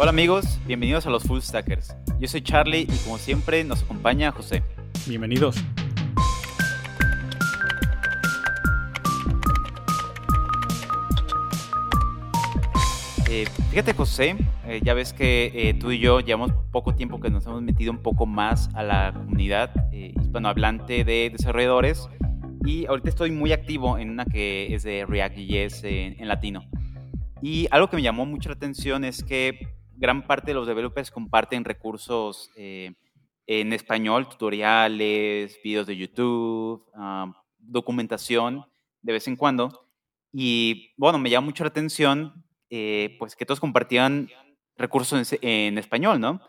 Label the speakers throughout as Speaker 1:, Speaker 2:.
Speaker 1: Hola amigos, bienvenidos a los Full Stackers. Yo soy Charlie y como siempre nos acompaña José.
Speaker 2: Bienvenidos.
Speaker 1: Eh, fíjate José, eh, ya ves que eh, tú y yo llevamos poco tiempo que nos hemos metido un poco más a la comunidad hispanohablante de desarrolladores y ahorita estoy muy activo en una que es de React.js en, en latino. Y algo que me llamó mucho la atención es que gran parte de los developers comparten recursos en español, tutoriales, videos de YouTube, documentación de vez en cuando. Y bueno, me llama mucho la atención eh, pues que todos compartían recursos en, español, ¿no?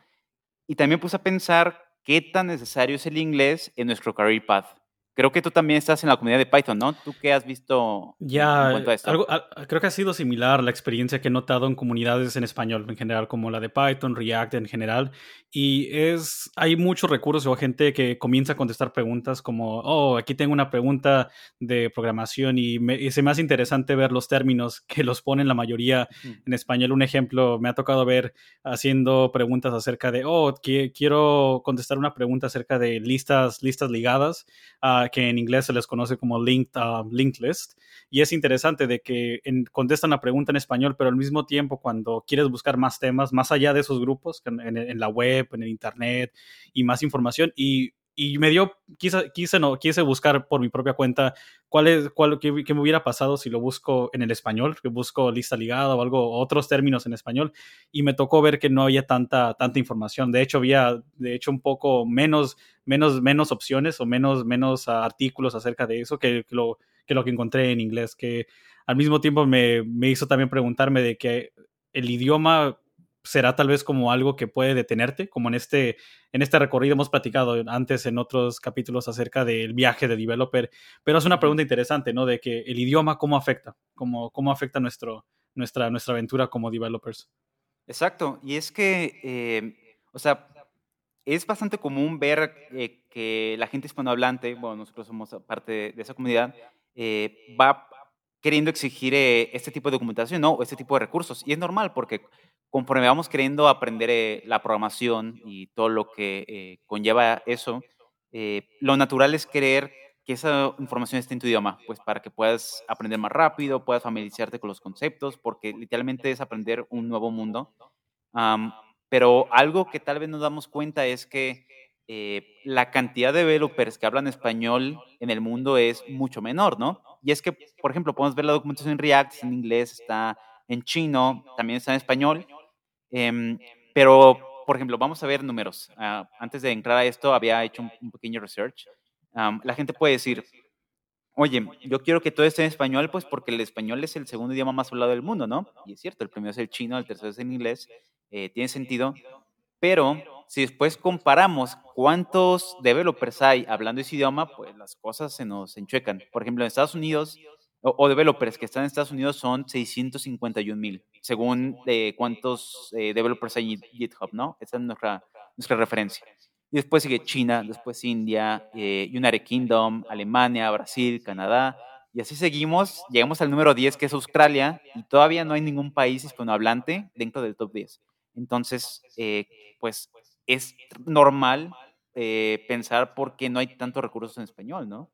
Speaker 1: Y también puse a pensar qué tan necesario es el inglés en nuestro career path. Creo que tú también estás en la comunidad de Python, ¿no? ¿Tú qué has visto
Speaker 2: ya, en Algo, creo que ha sido similar la experiencia que he notado en comunidades en español en general, como la de Python, React en general. Y es, hay muchos recursos o gente que comienza a contestar preguntas como, oh, aquí tengo una pregunta de programación y, me, y se me hace interesante ver los términos que los ponen la mayoría en español. Un ejemplo, me ha tocado ver haciendo preguntas acerca de, oh, que, quiero contestar una pregunta acerca de listas, listas ligadas. Uh, que en inglés se les conoce como linked, uh, linked list. Y es interesante de que contestan la pregunta en español, pero al mismo tiempo cuando quieres buscar más temas, más allá de esos grupos, en, en la web, en el internet y más información, y y me dio, quise, quise, no, quise buscar por mi propia cuenta cuál es, cuál, qué, me hubiera pasado si lo busco en el español, que busco lista ligada o algo, otros términos en español, y me tocó ver que no había tanta, tanta información. De hecho, había, de hecho, un poco menos, menos, menos opciones o menos, menos artículos acerca de eso que, lo, que lo que encontré en inglés, que al mismo tiempo me, me hizo también preguntarme de que el idioma será tal vez como algo que puede detenerte, como en este, en este recorrido hemos platicado antes en otros capítulos acerca del viaje de developer, pero es una pregunta interesante, ¿no? De que el idioma cómo afecta, cómo, cómo afecta nuestro, nuestra, nuestra aventura como developers.
Speaker 1: Exacto, y es que, eh, o sea, es bastante común ver eh, que la gente hispanohablante, bueno, nosotros somos parte de, esa comunidad, eh, va queriendo exigir este tipo de documentación, ¿no? O este tipo de recursos. Y es normal porque conforme vamos queriendo aprender eh, la programación y todo lo que eh, conlleva eso, eh, lo natural es querer que esa información esté en tu idioma, pues para que puedas aprender más rápido, puedas familiarizarte con los conceptos, porque literalmente es aprender un nuevo mundo. pero algo que tal vez nos damos cuenta es que la cantidad de developers que hablan español en el mundo es mucho menor, ¿no? Y es que, por ejemplo, podemos ver la documentación en React, en inglés, está en chino, también está en español, Em, pero, por ejemplo, vamos a ver números. Ah, antes de entrar a esto, había hecho un, pequeño research. la gente puede decir, oye, yo quiero que todo esté en español, pues porque el español es el segundo idioma más hablado del mundo, ¿no? Y es cierto, el primero es el chino, el tercero es el inglés, eh, tiene sentido, pero si después comparamos cuántos developers hay hablando ese idioma, pues las cosas se nos enchuecan. Por ejemplo, en Estados Unidos o, developers que están en Estados Unidos son 651 mil, según de cuántos eh, developers hay en GitHub, ¿no? Esa es nuestra, nuestra referencia. Y después sigue China, después India, eh, United Kingdom, Alemania, Brasil, Canadá. Y así seguimos, llegamos al número 10 que es Australia y todavía no hay ningún país hispanohablante dentro del top 10. Entonces, eh, pues es normal pensar por qué no hay tantos recursos en español, ¿no?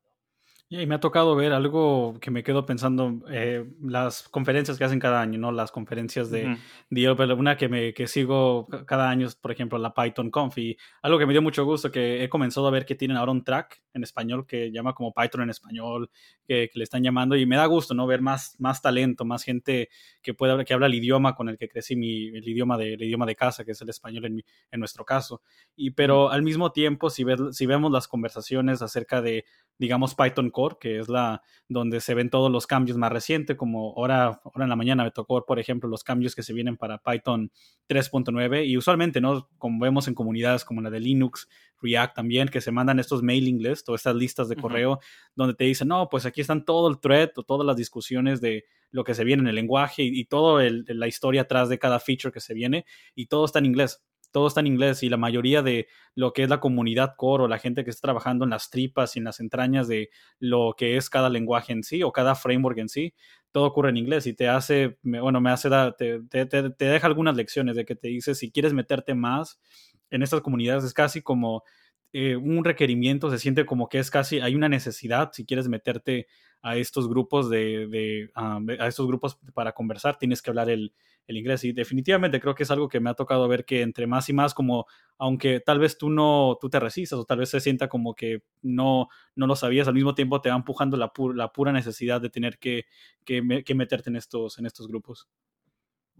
Speaker 2: Y me ha tocado ver algo que me quedo pensando, eh, las conferencias que hacen cada año, ¿no? Las conferencias de, una que, me, que sigo cada año, por ejemplo, la Python Conf, y algo que me dio mucho gusto, que he comenzado a ver que tienen ahora un track en español que llama como Python en español, que, le están llamando, y me da gusto, ¿no? Ver más, más talento, más gente que pueda que habla el idioma con el que crecí, mi, el, idioma de, el idioma de casa, que es el español en, en nuestro caso. Y, pero al mismo tiempo, si, si vemos las conversaciones acerca de, digamos, Python que es la donde se ven todos los cambios más recientes, como ahora, ahora en la mañana me tocó, por ejemplo, los cambios que se vienen para Python 3.9 y usualmente, ¿no? Como vemos en comunidades como la de Linux, React también, que se mandan estos mailing lists o estas listas de correo donde te dicen, no, pues aquí están todo el thread o todas las discusiones de lo que se viene en el lenguaje y, y toda la historia atrás de cada feature que se viene y todo está en inglés todo está en inglés y la mayoría de lo que es la comunidad core o la gente que está trabajando en las tripas y en las entrañas de lo que es cada lenguaje en sí o cada framework en sí, todo ocurre en inglés y te hace, bueno, me hace, te, te, te, deja algunas lecciones de que te dice si quieres meterte más en estas comunidades es casi como eh, un requerimiento, se siente como que es casi, hay una necesidad si quieres meterte a estos grupos de, ah, a estos grupos para conversar, tienes que hablar el, el, inglés. Y definitivamente creo que es algo que me ha tocado ver que entre más y más, como aunque tal vez tú no, tú te resistas o tal vez se sienta como que no, no lo sabías, al mismo tiempo te va empujando la, la pura necesidad de tener que, que, que, meterte en estos, en estos grupos.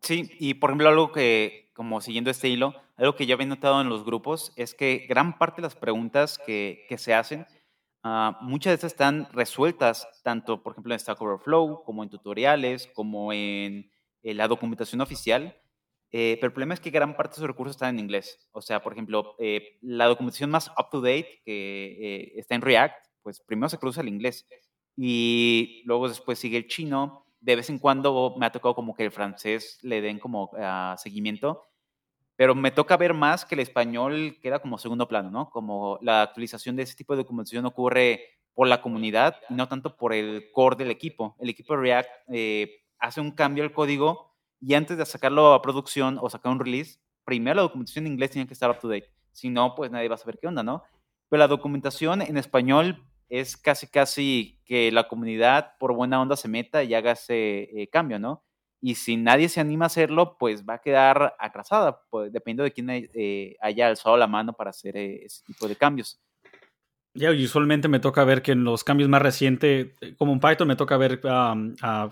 Speaker 1: Sí, y por ejemplo, algo que, como siguiendo este hilo, algo que yo había notado en los grupos es que gran parte de las preguntas que, que se hacen Ah, muchas de estas están resueltas tanto, por ejemplo, en Stack Overflow, como en tutoriales, como en, la documentación oficial. Eh, pero el problema es que gran parte de esos recursos están en inglés. O sea, por ejemplo, eh, la documentación más up-to-date que eh, está en React, pues primero se cruza el inglés y luego después sigue el chino. De vez en cuando me ha tocado como que el francés le den como ah, seguimiento pero me toca ver más que el español queda como segundo plano, ¿no? Como la actualización de ese tipo de documentación ocurre por la comunidad y no tanto por el core del equipo. El equipo React eh, hace un cambio al código y antes de sacarlo a producción o sacar un release, primero la documentación en inglés tiene que estar up to date. Si no, pues nadie va a saber qué onda, ¿no? Pero la documentación en español es casi, casi que la comunidad por buena onda se meta y haga ese eh, cambio, ¿no? y si nadie se anima a hacerlo, pues va a quedar atrasada, pues, dependiendo de quién eh, haya alzado la mano para hacer eh, ese tipo de cambios.
Speaker 2: Ya, usualmente me toca ver que en los cambios más recientes, como en Python, me toca ver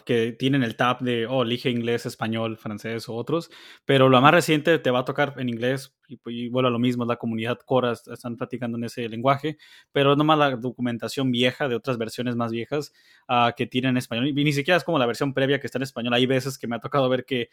Speaker 2: que tienen el tab de, oh, elige inglés, español, francés o otros, pero lo más reciente te va a tocar en inglés y, y bueno, lo mismo, la comunidad Cora están practicando en ese lenguaje, pero nomás la documentación vieja de otras versiones más viejas uh, que tienen español, y ni siquiera es como la versión previa que está en español, hay veces que me ha tocado ver que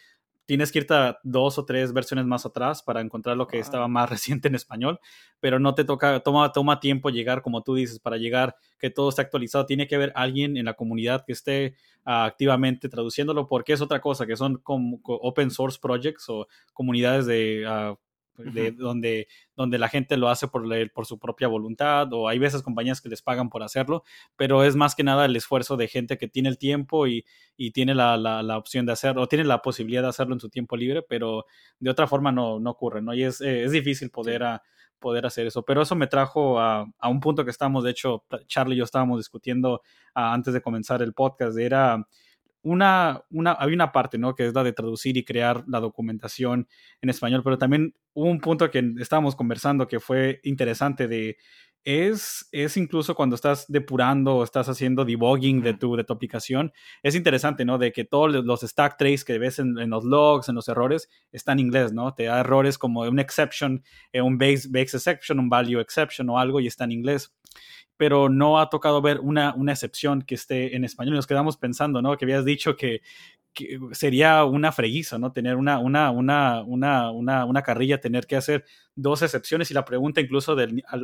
Speaker 2: tienes que irte a dos o tres versiones más atrás para encontrar lo que estaba más reciente en español, pero no te toca, toma, toma tiempo llegar, como tú dices, para llegar que todo esté actualizado. Tiene que haber alguien en la comunidad que esté ah, activamente traduciéndolo, porque es otra cosa, que son como open source projects o comunidades de... Uh, de, donde, donde la gente lo hace por, por su propia voluntad o hay veces compañías que les pagan por hacerlo, pero es más que nada el esfuerzo de gente que tiene el tiempo y, y tiene la, la, opción de hacerlo, o tiene la posibilidad de hacerlo en su tiempo libre, pero de otra forma no, no ocurre, ¿no? Y es, eh, es difícil poder, a, poder hacer eso, pero eso me trajo a, a, un punto que estábamos, de hecho, Charlie y yo estábamos discutiendo ah, antes de comenzar el podcast, era una, una, hay una parte, ¿no? Que es la de traducir y crear la documentación en español, pero también hubo un punto que estábamos conversando que fue interesante de, es, es incluso cuando estás depurando o estás haciendo debugging de tu, de tu aplicación, es interesante, ¿no? De que todos los stack trace que ves en, los logs, en los errores, están en inglés, ¿no? Te da errores como un exception, eh, un base, base exception, un value exception o algo y está en inglés pero no ha tocado ver una, una excepción que esté en español. Nos quedamos pensando, ¿no? Que habías dicho que, sería una freguiza, ¿no? Tener una, una, una, una, una, una carrilla, tener que hacer dos excepciones y la pregunta incluso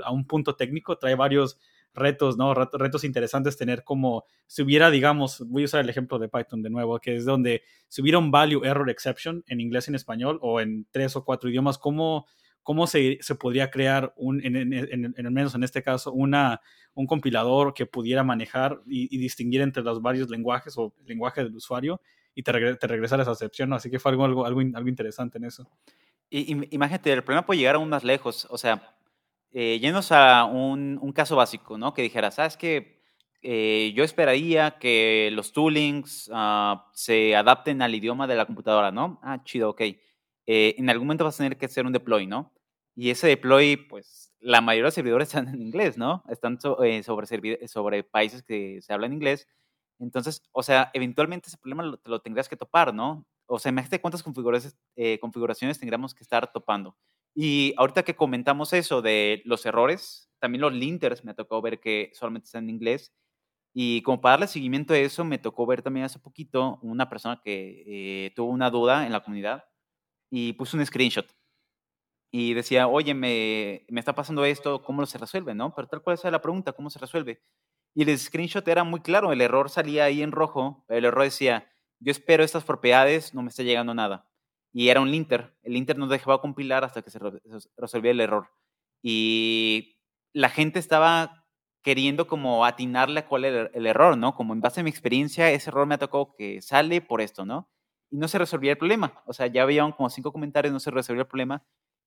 Speaker 2: a, un punto técnico trae varios retos, ¿no? Retos interesantes tener como, si hubiera, digamos, voy a usar el ejemplo de Python de nuevo, que es donde si hubiera un value error exception en inglés y en español o en tres o cuatro idiomas, ¿cómo, cómo se, se podría crear, un, en, en, en, en, menos en este caso, una, un compilador que pudiera manejar y, distinguir entre los varios lenguajes o lenguaje del usuario y te, regre, te regresar a esa excepción. Así que fue algo, algo, algo, algo interesante en eso.
Speaker 1: Y, imagínate, el problema puede llegar aún más lejos. O sea, eh, yéndonos a un, un, caso básico, ¿no? Que dijera, ¿sabes qué? Eh, yo esperaría que los toolings uh, se adapten al idioma de la computadora, ¿no? Ah, chido, ok. Eh, en algún momento vas a tener que hacer un deploy, ¿no? Y ese deploy, pues la mayoría de servidores están en inglés, ¿no? Están eh, sobre, sobre países que se hablan inglés. Entonces, o sea, eventualmente ese problema lo, lo tendrías que topar, ¿no? O sea, imagínate cuántas configuraciones, eh, configuraciones tendríamos que estar topando. Y ahorita que comentamos eso de los errores, también los linters me tocó ver que solamente están en inglés. Y como para darle seguimiento a eso, me tocó ver también hace poquito una persona que eh, tuvo una duda en la comunidad y puso un screenshot y decía, oye, me, está pasando esto, ¿cómo se resuelve? ¿no? Pero tal cual es la pregunta, ¿cómo se resuelve? Y el screenshot era muy claro, el error salía ahí en rojo, el error decía, yo espero estas propiedades, no me está llegando nada. y era un linter. El linter no dejaba compilar hasta que se resolvía el error. Y la gente estaba queriendo como atinarle a cuál era el error, ¿no? Como en base a mi experiencia, ese error me tocado que sale por esto, ¿no? Y no se resolvía el problema. O sea, ya habían como cinco comentarios, no se resolvió el problema.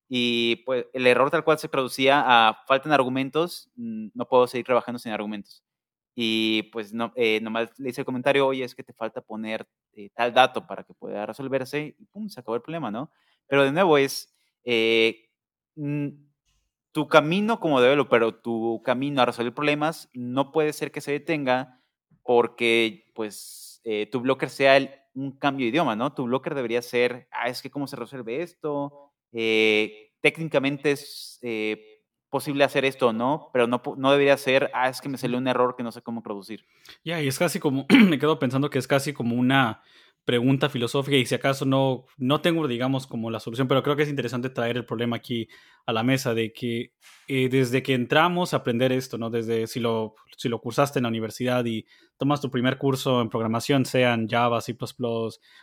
Speaker 1: Y pues el error tal cual se traducía a faltan argumentos, no puedo seguir trabajando sin argumentos. Y pues no, eh, nomás le hice el comentario, oye, es que te falta poner eh, tal dato para que pueda resolverse y pum, se acabó el problema, ¿no? Pero de nuevo es, eh, mm, tu camino como developer o tu camino a resolver problemas no puede ser que se detenga porque pues tu blocker sea un cambio de idioma, ¿no? Tu blocker debería ser, ah, es que cómo se resuelve esto, técnicamente es posible hacer esto o no, pero no, no debería ser, ah, es que me salió un error que no sé cómo producir.
Speaker 2: Ya, y es casi como, me quedo pensando que es casi como una pregunta filosófica y si acaso no, no tengo, digamos, como la solución, pero creo que es interesante traer el problema aquí a la mesa de que eh, desde que entramos a aprender esto, ¿no? Desde si lo, si lo cursaste en la universidad y tomas tu primer curso en programación, sea en Java, C++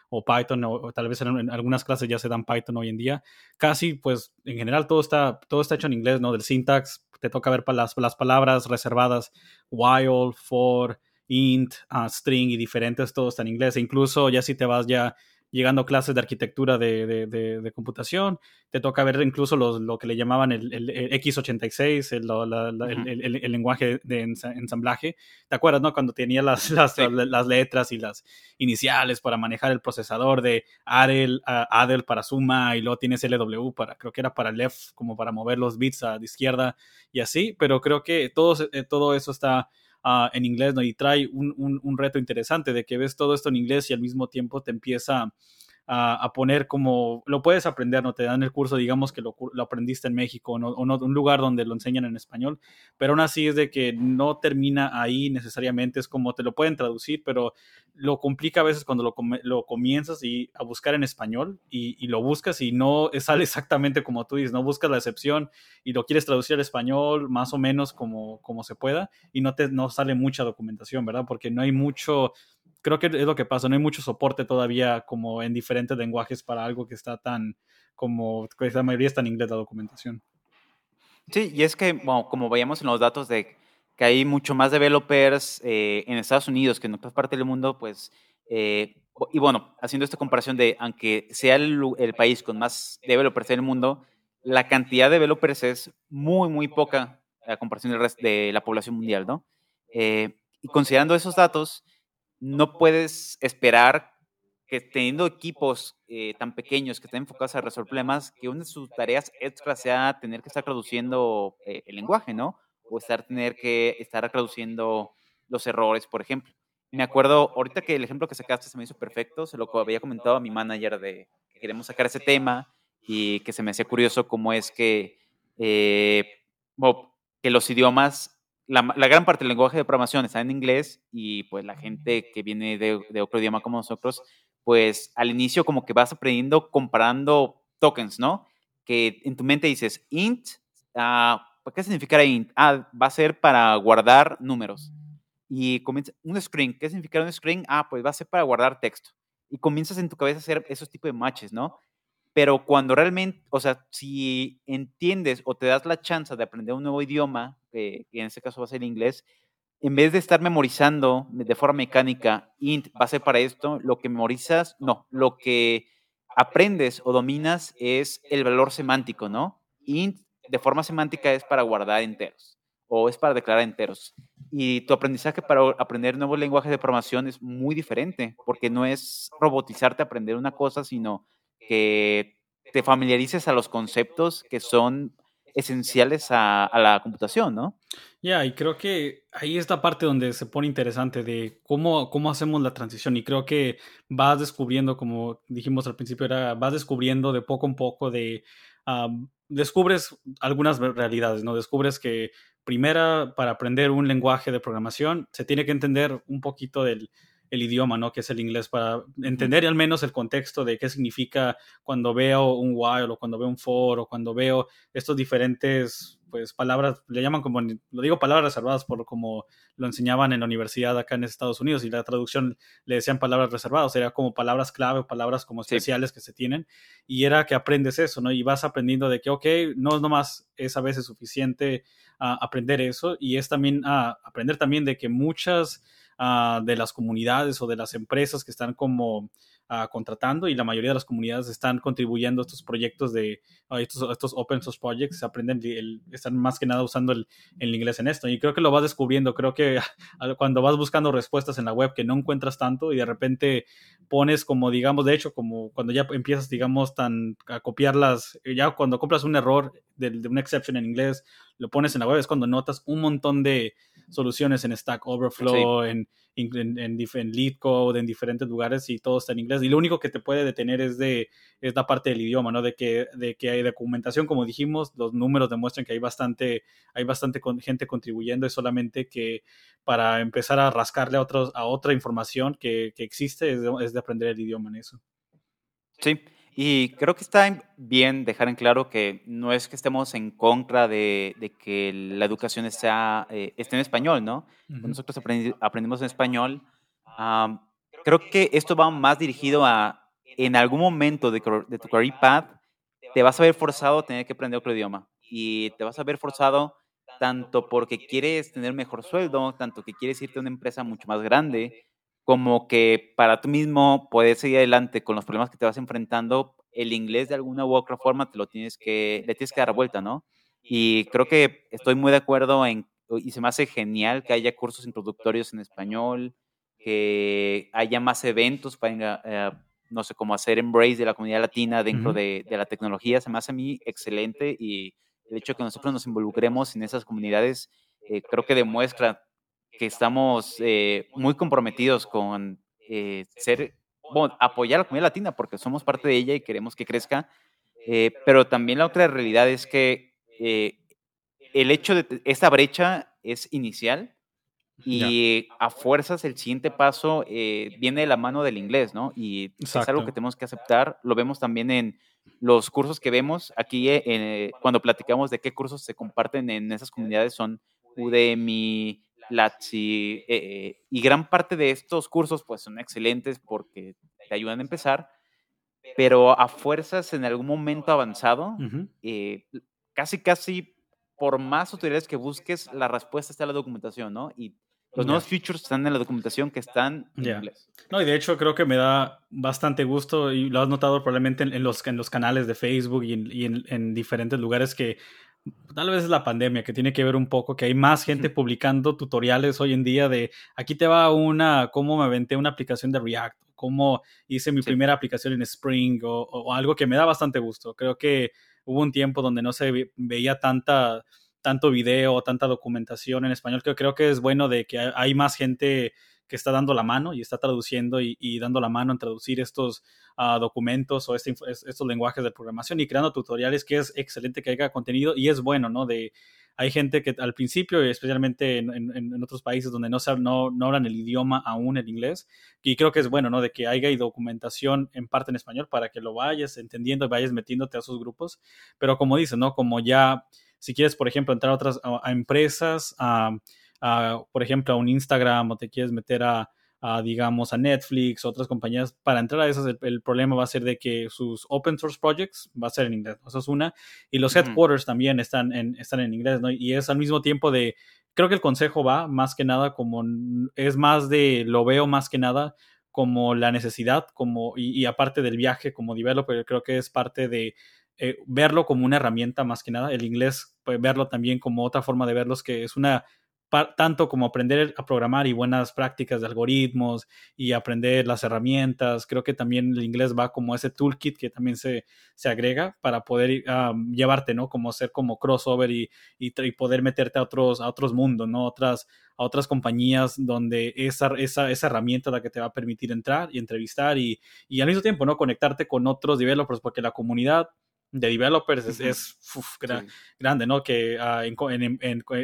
Speaker 2: o Python, o, tal vez en, algunas clases ya se dan Python hoy en día, casi, pues, en general todo está, todo está hecho en inglés, ¿no? Del syntax, te toca ver las, las palabras reservadas, while, for, int, uh, string y diferentes, todo está en inglés. E incluso ya si te vas ya llegando a clases de arquitectura de, de, computación, te toca ver incluso los, lo que le llamaban el, el, x86, el, el, lenguaje de ensamblaje. ¿Te acuerdas, no? Cuando tenía las, las, las, letras y las iniciales para manejar el procesador de ADEL, ADEL para suma y luego tienes LW para, creo que era para left, como para mover los bits a de izquierda y así, pero creo que todo, eh, todo eso está En inglés, ¿no? Y trae un, un, reto interesante de que ves todo esto en inglés y al mismo tiempo te empieza a, poner como, lo puedes aprender, no te dan el curso, digamos que lo, aprendiste en México o, no, un lugar donde lo enseñan en español, pero aún así es de que no termina ahí necesariamente, es como te lo pueden traducir, pero lo complica a veces cuando lo, lo comienzas y a buscar en español y, lo buscas y no sale exactamente como tú dices, no buscas la excepción y lo quieres traducir al español más o menos como, como se pueda y no te no sale mucha documentación, ¿verdad? Porque no hay mucho creo que es lo que pasa, no hay mucho soporte todavía como en diferentes lenguajes para algo que está tan como, la mayoría está en inglés la documentación.
Speaker 1: Sí, y es que, bueno, como veíamos en los datos de que hay mucho más developers eh, en Estados Unidos que en otras partes del mundo, pues, eh, y bueno, haciendo esta comparación de, aunque sea el, el, país con más developers en el mundo, la cantidad de developers es muy, muy poca a comparación del resto de la población mundial, ¿no? Eh, y considerando esos datos, no puedes esperar que teniendo equipos eh, tan pequeños que estén enfocados a resolver problemas, que una de sus tareas extra sea tener que estar traduciendo eh, el lenguaje, ¿no? O estar tener que estar traduciendo los errores, por ejemplo. Me acuerdo, ahorita que el ejemplo que sacaste se me hizo perfecto, se lo había comentado a mi manager de que queremos sacar ese tema y que se me hacía curioso cómo es que, eh, que los idiomas la, gran parte del lenguaje de programación está en inglés y pues la gente que viene de, otro idioma como nosotros, pues al inicio como que vas aprendiendo comparando tokens, ¿no? Que en tu mente dices, int, ah, ¿qué significa int? Ah, va a ser para guardar números. Y comienza, un string, ¿qué significa un string? Ah, pues va a ser para guardar texto. Y comienzas en tu cabeza a hacer esos tipos de matches, ¿no? Pero cuando realmente, o sea, si entiendes o te das la chance de aprender un nuevo idioma, que en este caso va a ser inglés, en vez de estar memorizando de forma mecánica, int va a ser para esto, lo que memorizas, no, lo que aprendes o dominas es el valor semántico, ¿no? Int de forma semántica es para guardar enteros o es para declarar enteros. Y tu aprendizaje para aprender nuevos lenguajes de programación es muy diferente, porque no es robotizarte a aprender una cosa, sino que te familiarices a los conceptos que son esenciales a, la computación, ¿no?
Speaker 2: Ya, y creo que ahí es la parte donde se pone interesante de cómo, cómo hacemos la transición y creo que vas descubriendo, como dijimos al principio, era, vas descubriendo de poco en poco de... descubres algunas realidades, ¿no? Descubres que primera, para aprender un lenguaje de programación, se tiene que entender un poquito del, el idioma, ¿no? Que es el inglés, para entender al menos el contexto de qué significa cuando veo un while o cuando veo un for o cuando veo estos diferentes, pues, palabras, le llaman como, lo digo palabras reservadas por como lo enseñaban en la universidad acá en Estados Unidos y la traducción le decían palabras reservadas, era como palabras clave o palabras como especiales que se tienen y era que aprendes eso, ¿no? Y vas aprendiendo de que, ok, no nomás es a veces suficiente uh, aprender eso y es también uh, aprender también de que muchas uh, de las comunidades o de las empresas que están como uh, contratando y la mayoría de las comunidades están contribuyendo a estos proyectos de estos, estos, open source projects, aprenden, están más que nada usando el, el, inglés en esto. Y creo que lo vas descubriendo, creo que cuando vas buscando respuestas en la web que no encuentras tanto y de repente pones como digamos, de hecho, como cuando ya empiezas digamos tan a copiarlas, ya cuando compras un error de, de una exception en inglés, lo pones en la web, es cuando notas un montón de soluciones en Stack Overflow, sí. en, en, en, en en diferentes lugares y todo está en inglés. Y lo único que te puede detener es, de, es la parte del idioma, ¿no? De que, de que hay documentación, como dijimos, los números demuestran que hay bastante, hay bastante con, gente contribuyendo, es solamente que para empezar a rascarle a, otros, a otra información que, que existe es de, es de aprender el idioma en eso.
Speaker 1: Sí, y creo que está bien dejar en claro que no es que estemos en contra de, de que la educación sea, eh, esté en español, ¿no? Uh -huh. Nosotros aprendi aprendimos en español. Um, creo que esto va más dirigido a, en algún momento de, de, tu career path, te vas a ver forzado a tener que aprender otro idioma. Y te vas a ver forzado tanto porque quieres tener mejor sueldo, tanto que quieres irte a una empresa mucho más grande, como que para tú mismo poder seguir adelante con los problemas que te vas enfrentando, el inglés de alguna u otra forma te lo tienes que, le tienes que dar vuelta, ¿no? Y creo que estoy muy de acuerdo en, y se me hace genial que haya cursos introductorios en español, que haya más eventos para, eh, no sé, cómo hacer embrace de la comunidad latina dentro uh -huh. de, de, la tecnología, se me hace a mí excelente y el hecho de que nosotros nos involucremos en esas comunidades eh, creo que demuestra que estamos eh, muy comprometidos con eh, ser, bueno, apoyar a la comunidad latina porque somos parte de ella y queremos que crezca, eh, pero también la otra realidad es que eh, el hecho de esta brecha es inicial y yeah. a fuerzas el siguiente paso eh, viene de la mano del inglés, ¿no? Y Exacto. es algo que tenemos que aceptar, lo vemos también en los cursos que vemos aquí eh, cuando platicamos de qué cursos se comparten en esas comunidades son Udemy, Platzi, eh, eh, y gran parte de estos cursos pues son excelentes porque te ayudan a empezar, pero a fuerzas en algún momento avanzado, uh -huh. eh, casi casi por más tutoriales que busques, la respuesta está en la documentación, ¿no? Y los yeah. nuevos features están en la documentación que están en yeah. inglés.
Speaker 2: No, y de hecho creo que me da bastante gusto, y lo has notado probablemente en, en los, en los canales de Facebook y, en, y en, en diferentes lugares que tal vez es la pandemia que tiene que ver un poco, que hay más gente publicando tutoriales hoy en día de aquí te va una, cómo me aventé una aplicación de React, cómo hice mi sí. primera aplicación en Spring o, o, algo que me da bastante gusto. Creo que hubo un tiempo donde no se veía tanta tanto video, tanta documentación en español, que creo que es bueno de que hay más gente que está dando la mano y está traduciendo y, y dando la mano en traducir estos uh, documentos o este, estos lenguajes de programación y creando tutoriales, que es excelente que haya contenido y es bueno, ¿no? De, hay gente que al principio, especialmente en, en, otros países donde no, no, no, hablan el idioma aún, el inglés, y creo que es bueno, ¿no? De que haya documentación en parte en español para que lo vayas entendiendo y vayas metiéndote a esos grupos, pero como dices, ¿no? Como ya, si quieres, por ejemplo, entrar a otras a empresas, a uh, por ejemplo, a un Instagram o te quieres meter a, a, digamos, a Netflix, otras compañías, para entrar a esas, el, el, problema va a ser de que sus open source projects va a ser en inglés, eso es una, y los headquarters mm. también están en, están en inglés, ¿no? Y es al mismo tiempo de, creo que el consejo va más que nada como, es más de, lo veo más que nada como la necesidad, como, y, y aparte del viaje como developer, creo que es parte de, eh, verlo como una herramienta más que nada, el inglés, pues, verlo también como otra forma de verlos, que es una tanto como aprender a programar y buenas prácticas de algoritmos y aprender las herramientas. Creo que también el inglés va como ese toolkit que también se, se agrega para poder um, llevarte, ¿no? Como ser como crossover y, y, y, poder meterte a otros, a otros mundos, ¿no? Otras, a otras compañías donde esa, esa, esa herramienta la que te va a permitir entrar y entrevistar y, y al mismo tiempo, ¿no? Conectarte con otros developers porque la comunidad de developers es, grande, ¿no? Que ah,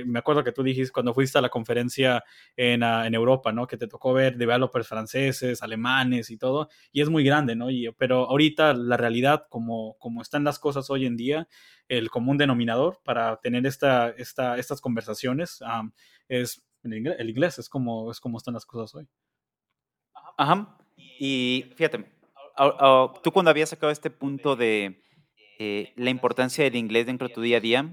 Speaker 2: me acuerdo que tú dijiste cuando fuiste a la conferencia en, ah, en, Europa, ¿no? Que te tocó ver developers franceses, alemanes y todo, y es muy grande, ¿no? Y, pero ahorita la realidad, como, como están las cosas hoy en día, el común denominador para tener esta, esta, estas conversaciones es el inglés, es como, es como están las cosas hoy.
Speaker 1: Ajá. Y fíjate, tú cuando habías sacado este punto de eh, la importancia del inglés dentro de tu día a día,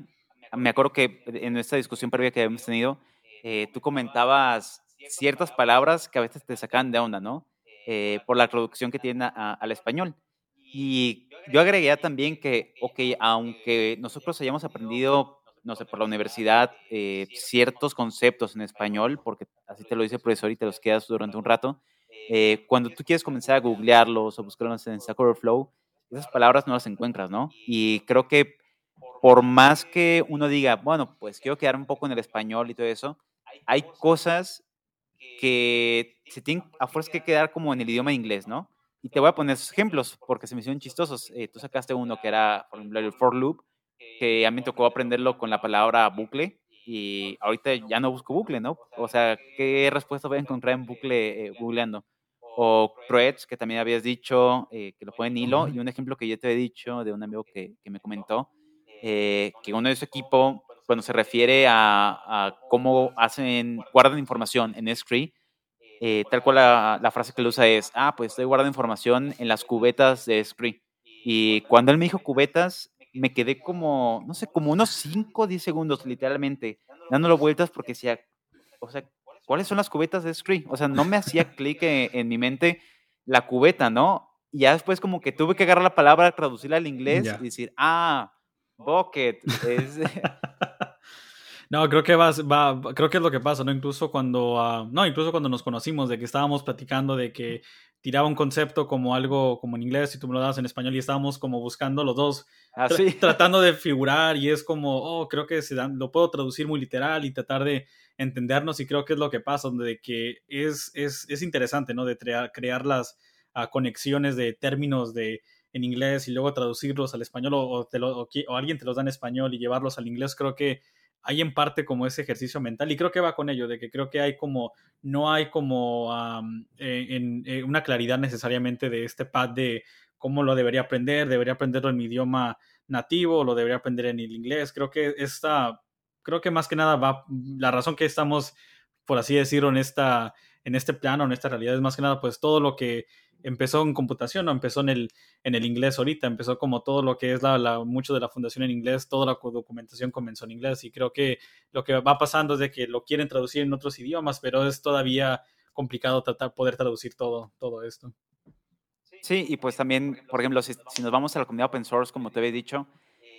Speaker 1: me acuerdo que en esta discusión previa que habíamos tenido, eh, tú comentabas ciertas palabras que a veces te sacan de onda, ¿no? Eh, por la traducción que tienen al español. Y yo agregué también que, ok, aunque nosotros hayamos aprendido, no sé, por la universidad, ciertos conceptos en español, porque así te lo dice el profesor y te los quedas durante un rato, cuando tú quieres comenzar a googlearlos o buscarlos en Stack Overflow, esas palabras no las encuentras, ¿no? Y creo que por más que uno diga, bueno, pues quiero quedar un poco en el español y todo eso, hay cosas que se tienen a fuerza que quedar como en el idioma inglés, ¿no? Y te voy a poner ejemplos porque se me hicieron chistosos. Eh, tú sacaste uno que era, por ejemplo, el for loop, que a mí me tocó aprenderlo con la palabra bucle y ahorita ya no busco bucle, ¿no? O sea, ¿qué respuesta voy a encontrar en bucle eh, googleando? O threads, que también habías dicho, eh, que lo pone en hilo, y un ejemplo que yo te he dicho de un amigo que, que me comentó, eh, que uno de su equipo, cuando se refiere a, a cómo hacen, guardan información en Scree, eh, tal cual la, la, frase que él usa es, ah, pues estoy guardando información en las cubetas de Scree. Y cuando él me dijo cubetas, me quedé como, no sé, como unos 5 o 10 segundos, literalmente, dándolo vueltas porque decía, o sea, ¿cuáles son las cubetas de Scree? O sea, no me hacía clic en, mi mente la cubeta, ¿no? Y ya después como que tuve que agarrar la palabra, traducirla al inglés y decir, ah, bucket.
Speaker 2: No, creo que va, va, creo que es lo que pasa, ¿no? Incluso cuando, ah, no, incluso cuando nos conocimos, de que estábamos platicando de que tiraba un concepto como algo como en inglés y tú me lo das en español y estábamos como buscando los dos,
Speaker 1: ah,
Speaker 2: tratando de figurar y es como, oh, creo que se dan, lo puedo traducir muy literal y tratar de entendernos y creo que es lo que pasa, donde que es, es, es interesante, ¿no? De crear, las ah, conexiones de términos de en inglés y luego traducirlos al español o, o alguien te los da en español y llevarlos al inglés, creo que hay en parte como ese ejercicio mental y creo que va con ello, de que creo que hay como, no hay como eh, en, eh, una claridad necesariamente de este pad de cómo lo debería aprender, debería aprenderlo en mi idioma nativo, lo debería aprender en el inglés, creo que esta, creo que más que nada va, la razón que estamos, por así decirlo, en esta, en este plano, en esta realidad, es más que nada pues todo lo que empezó en computación, no empezó en el, en el inglés ahorita, empezó como todo lo que es la, mucho de la fundación en inglés, toda la documentación comenzó en inglés y creo que lo que va pasando es de que lo quieren traducir en otros idiomas, pero es todavía complicado tratar poder traducir todo, todo esto.
Speaker 1: Sí, y pues también, por ejemplo, si, nos vamos a la comunidad open source, como te había dicho,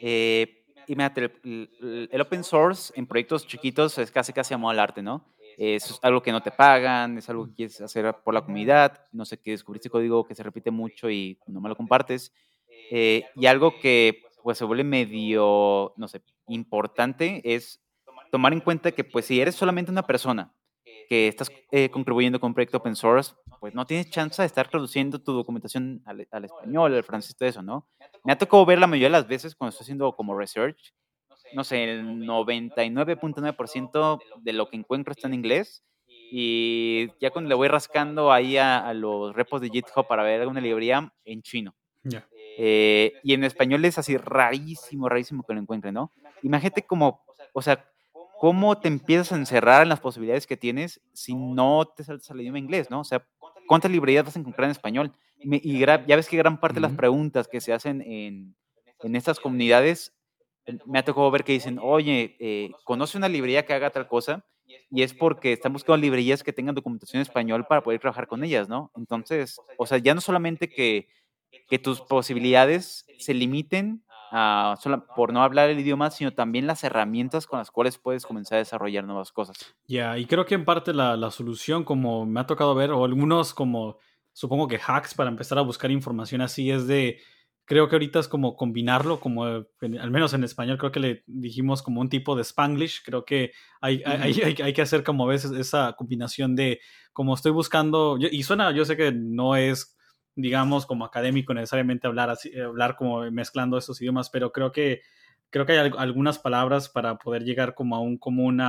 Speaker 1: eh, imagínate, el, el, open source en proyectos chiquitos es casi casi amor al arte, ¿no? es algo que no te pagan, es algo que quieres hacer por la comunidad, no sé, que descubriste código que se repite mucho y no me lo compartes, eh, y algo que pues se vuelve medio, no sé, importante es tomar en cuenta que pues si eres solamente una persona que estás eh, contribuyendo con un proyecto open source, pues no tienes chance de estar traduciendo tu documentación al, al español, al francés, todo eso, ¿no? Me ha tocado ver la mayoría de las veces cuando estoy haciendo como research, no sé, el 99.9% de lo que encuentro está en inglés. Y ya cuando le voy rascando ahí a, los repos de GitHub para ver alguna librería en chino. Eh, y en español es así rarísimo, rarísimo que lo encuentre, ¿no? Imagínate como, o sea, cómo te empiezas a encerrar en las posibilidades que tienes si no te saltas al idioma inglés, ¿no? O sea, ¿cuántas librerías vas a encontrar en español? Y, ya ves que gran parte de las preguntas que se hacen en, en estas comunidades me ha tocado ver que dicen, oye, eh, conoce una librería que haga tal cosa, y es porque están buscando librerías que tengan documentación en español para poder trabajar con ellas, ¿no? Entonces, o sea, ya no solamente que, que tus posibilidades se limiten por no hablar el idioma, sino también las herramientas con las cuales puedes comenzar a desarrollar nuevas cosas.
Speaker 2: Ya, y creo que en parte la, la solución, como me ha tocado ver, o algunos como, supongo que hacks para empezar a buscar información así, es de creo que ahorita es como combinarlo, como al menos en español creo que le dijimos como un tipo de spanglish, creo que hay, hay, hay, que hacer como a veces esa combinación de como estoy buscando, y suena, yo sé que no es digamos, como académico necesariamente hablar, así, hablar como mezclando esos idiomas, pero creo que, creo que hay algunas palabras para poder llegar como a un común,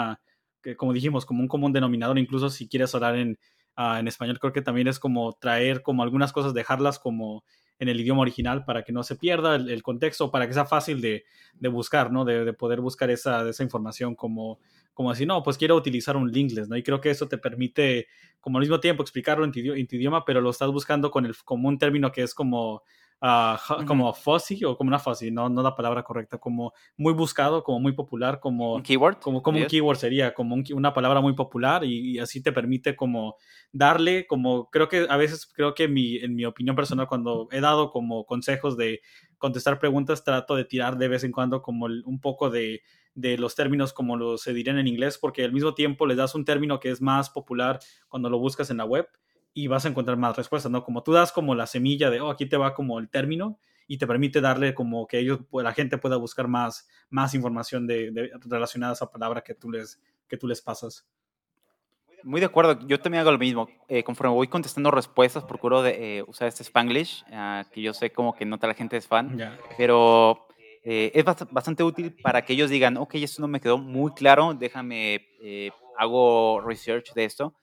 Speaker 2: como dijimos, como un común denominador, incluso si quieres hablar en, uh, en español, creo que también es como traer como algunas cosas, dejarlas como en el idioma original para que no se pierda el, contexto, para que sea fácil de, de buscar, ¿no? De, de, poder buscar esa, esa información como, como decir, no, pues quiero utilizar un linkless, ¿no? Y creo que eso te permite, como al mismo tiempo, explicarlo en tu, en tu idioma, pero lo estás buscando con el, como un término que es como uh, como fuzzy o como una fuzzy, no, no la palabra correcta, como muy buscado, como muy popular, como
Speaker 1: un keyword,
Speaker 2: como, como un keyword sería, como una palabra muy popular y, así te permite como darle, como creo que a veces creo que mi, en mi opinión personal cuando he dado como consejos de contestar preguntas trato de tirar de vez en cuando como un poco de de los términos como los se dirían en inglés, porque al mismo tiempo les das un término que es más popular cuando lo buscas en la web y vas a encontrar más respuestas, ¿no? Como tú das como la semilla de, oh, aquí te va como el término y te permite darle como que ellos, pues, la gente pueda buscar más, más información de, relacionada a esa palabra que tú les, que tú les pasas.
Speaker 1: Muy de acuerdo, yo también hago lo mismo. Eh, conforme voy contestando respuestas, procuro de, eh, usar este Spanglish, ah, que yo sé como que no toda la gente es fan, pero eh, es bastante útil para que ellos digan, ok, esto no me quedó muy claro, déjame, hago research de esto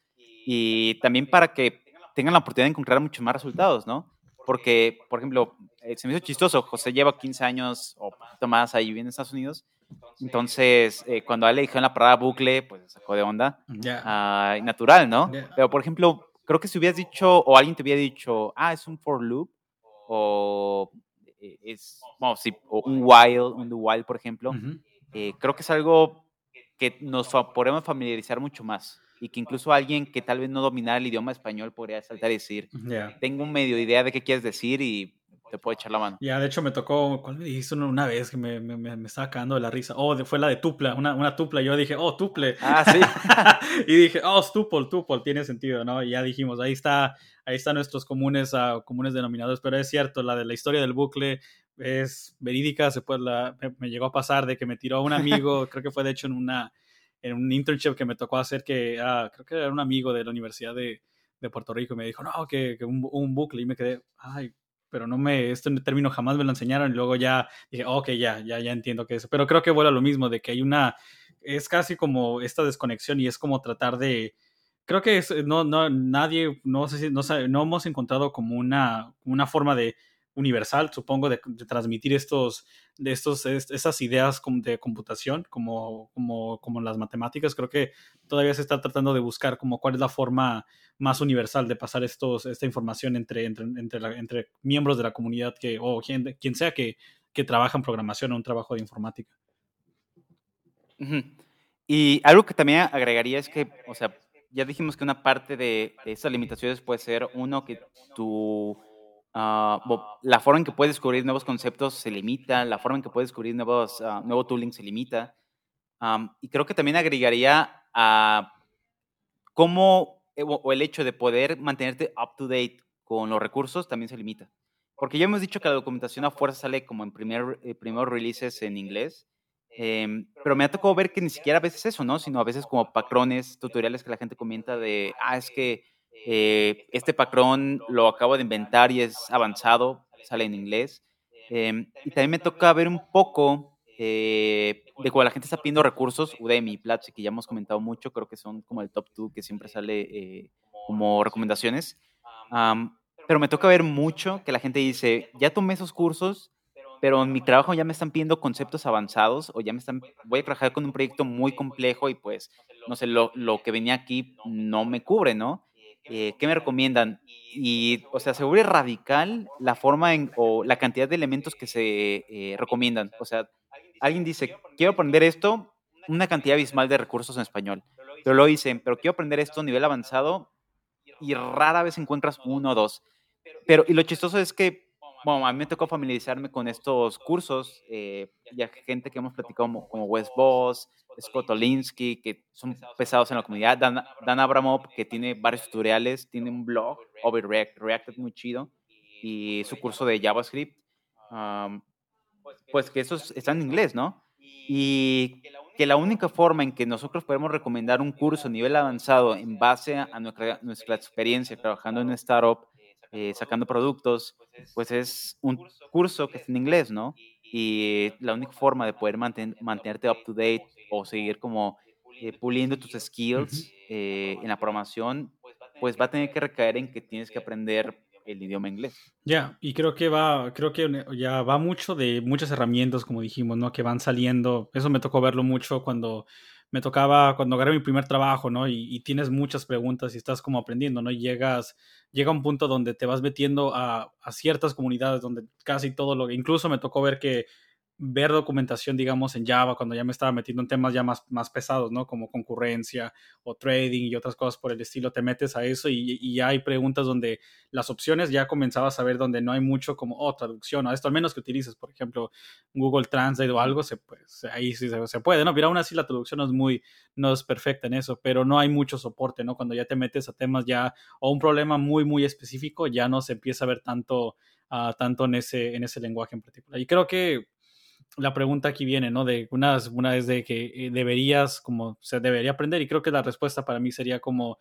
Speaker 1: y también para que tengan la oportunidad de encontrar muchos más resultados, ¿no? Porque, por ejemplo, eh, se me hizo chistoso, José lleva 15 años o poquito más ahí viviendo en Estados Unidos, entonces eh, cuando a él le dijeron la parada bucle, pues sacó de onda, ah, natural, ¿no? Pero, por ejemplo, creo que si hubieras dicho, o alguien te hubiera dicho, ah, es un for loop, o eh, es, bueno, sí, o un while, un while, por ejemplo, creo que es algo que nos podemos familiarizar mucho más y que incluso alguien que tal vez no dominara el idioma español podría saltar y decir, tengo un medio idea de qué quieres decir y te puedo echar la mano.
Speaker 2: Ya, de hecho me tocó, ¿cuál me dijiste una vez que me, me, me, estaba cagando de la risa? Oh, fue la de tupla, una, una tupla. Yo dije, oh, tuple.
Speaker 1: Ah, sí.
Speaker 2: y dije, oh, stupol, tupol, tiene sentido, ¿no? Y ya dijimos, ahí está, ahí están nuestros comunes, uh, comunes denominadores, pero es cierto, la de la historia del bucle es verídica, se puede, la, me, llegó a pasar de que me tiró un amigo, creo que fue de hecho en una en un internship que me tocó hacer que ah, creo que era un amigo de la Universidad de, de Puerto Rico y me dijo, no, que, que un, un, bucle y me quedé, ay, pero no me, este término jamás me lo enseñaron y luego ya dije, ok, ya, ya, ya entiendo que es, pero creo que vuela lo mismo, de que hay una, es casi como esta desconexión y es como tratar de, creo que es, no, no, nadie, no sé si, no, no hemos encontrado como una, una forma de universal, supongo, de, transmitir estos, de estos, esas ideas de computación, como, como, como las matemáticas. Creo que todavía se está tratando de buscar como cuál es la forma más universal de pasar estos, esta información entre, entre, entre, entre miembros de la comunidad que, o quien, quien sea que, que trabaja en programación o un trabajo de informática.
Speaker 1: Y algo que también agregaría es que, o sea, ya dijimos que una parte de, de esas limitaciones puede ser, uno, que tu Ah, la forma en que puedes descubrir nuevos conceptos se limita, la forma en que puedes descubrir nuevos, uh, nuevo tooling se limita. y creo que también agregaría a cómo, eh, o, el hecho de poder mantenerte up to date con los recursos también se limita. Porque ya hemos dicho que la documentación a fuerza sale como en primer, eh, primeros releases en inglés, em, pero me ha tocado ver que ni siquiera a veces eso, ¿no? Sino a veces como patrones, tutoriales que la gente comenta de, ah, es que eh, este patrón lo acabo de inventar y es avanzado, sale en inglés. Em, y también me toca ver un poco eh, de cuando la gente está pidiendo recursos, Udemy, Platzi, que ya hemos comentado mucho, creo que son como el top 2 que siempre sale eh, como recomendaciones. pero me toca ver mucho que la gente dice, ya tomé esos cursos, pero en mi trabajo ya me están pidiendo conceptos avanzados o ya me están, voy a trabajar con un proyecto muy complejo y pues, no sé, lo, lo que venía aquí no me cubre, ¿no? Eh, ¿qué me recomiendan? Y, o sea, se vuelve radical la forma en, o la cantidad de elementos que se eh, recomiendan. O sea, alguien dice, quiero aprender esto, una cantidad abismal de recursos en español. Pero lo dicen, pero quiero aprender esto a nivel avanzado y rara vez encuentras uno o dos. Pero, y lo chistoso es que bueno, a mí me tocó familiarizarme con estos cursos, eh, ya gente que hemos platicado como, como Wes Boss, Scott Olinsky, que son pesados en la comunidad, Dan, Dan Abramov, que tiene varios tutoriales, tiene un blog, Overreact, React es muy chido, y su curso de JavaScript, pues que esos están en inglés, ¿no? Y que la única forma en que nosotros podemos recomendar un curso a nivel avanzado en base a nuestra, nuestra experiencia trabajando en startup eh, sacando productos, pues es un curso que es en inglés, ¿no? Y la única forma de poder mantenerte up to date o seguir como eh, puliendo tus skills eh, en la programación, pues va a tener que recaer en que tienes que aprender el idioma inglés.
Speaker 2: Ya, y creo que va, creo que ya va mucho de muchas herramientas, como dijimos, ¿no? Que van saliendo. Eso me tocó verlo mucho cuando me tocaba, cuando agarré mi primer trabajo, ¿no? Y, tienes muchas preguntas y estás como aprendiendo, ¿no? Y llegas, llega un punto donde te vas metiendo a, a ciertas comunidades donde casi todo lo, incluso me tocó ver que ver documentación, digamos, en Java, cuando ya me estaba metiendo en temas ya más, más pesados, ¿no? Como concurrencia o trading y otras cosas por el estilo, te metes a eso y, y ya hay preguntas donde las opciones ya comenzabas a ver donde no hay mucho como, oh, traducción, o esto al menos que utilices, por ejemplo, Google Translate o algo, se, pues, ahí sí se, puede, ¿no? Pero aún así la traducción no es muy, no es perfecta en eso, pero no hay mucho soporte, ¿no? Cuando ya te metes a temas ya, o un problema muy, muy específico, ya no se empieza a ver tanto, uh, tanto en ese, en ese lenguaje en particular. Y creo que la pregunta aquí viene, ¿no? De una, una es de que eh, deberías, como se debería aprender, y creo que la respuesta para mí sería como,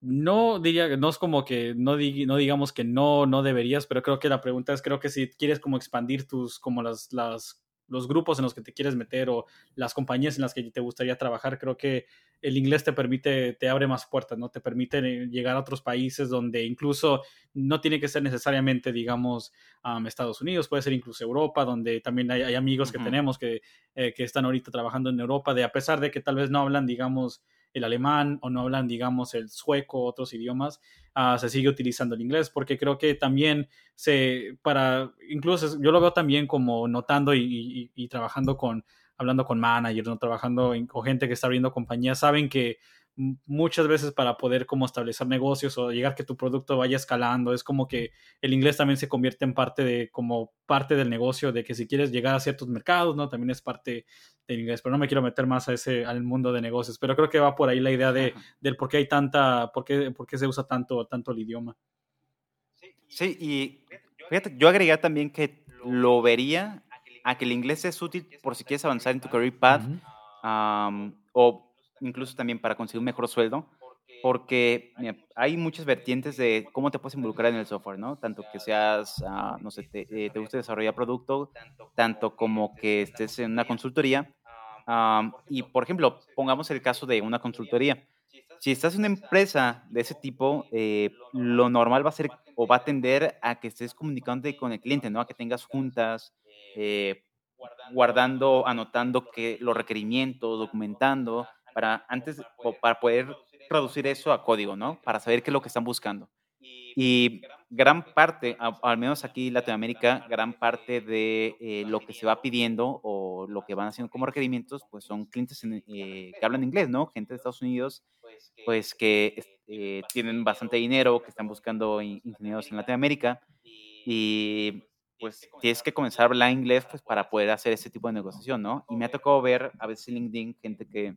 Speaker 2: no diría, no es como que, no, no digamos que no, no deberías, pero creo que la pregunta es, creo que si quieres como expandir tus, como las, las los grupos en los que te quieres meter o las compañías en las que te gustaría trabajar, creo que el inglés te permite, te abre más puertas, ¿no? Te permite eh, llegar a otros países donde incluso no tiene que ser necesariamente, digamos, Estados Unidos, puede ser incluso Europa, donde también hay, amigos que tenemos que, eh, que están ahorita trabajando en Europa, de a pesar de que tal vez no hablan, digamos, el alemán o no hablan, digamos, el sueco, otros idiomas, uh, se sigue utilizando el inglés, porque creo que también se, para, incluso yo lo veo también como notando y, y, y trabajando con, hablando con managers, ¿no? trabajando con gente que está abriendo compañías, saben que muchas veces para poder como establecer negocios o llegar que tu producto vaya escalando, es como que el inglés también se convierte en parte de, como parte del negocio, de que si quieres llegar a ciertos mercados, ¿no? También es parte del inglés, pero no me quiero meter más a ese, al mundo de negocios, pero creo que va por ahí la idea de, del por qué hay tanta, por qué, por qué se usa tanto, tanto el idioma.
Speaker 1: Sí, y fíjate, yo agregué también que lo vería a que el inglés es útil por si quieres avanzar en tu career path o incluso también para conseguir un mejor sueldo, porque hay muchas vertientes de cómo te puedes involucrar en el software, ¿no? Tanto que seas, ah, no sé, te, eh, te, guste desarrollar producto, tanto como que estés en una consultoría. y, por ejemplo, pongamos el caso de una consultoría. Si estás en una empresa de ese tipo, eh, lo normal va a ser o va a tender a que estés comunicándote con el cliente, ¿no? A que tengas juntas, eh, guardando, anotando que los requerimientos, documentando, para antes o para poder traducir eso a código, ¿no? Para saber qué es lo que están buscando. Y gran parte, al menos aquí en Latinoamérica, gran parte de eh, lo que se va pidiendo o lo que van haciendo como requerimientos, pues son clientes eh, que hablan inglés, ¿no? Gente de Estados Unidos, pues que eh, tienen bastante dinero, que están buscando ingenieros en Latinoamérica y pues tienes que comenzar a hablar inglés pues para poder hacer ese tipo de negociación, ¿no? Y me ha tocado ver a veces en LinkedIn gente que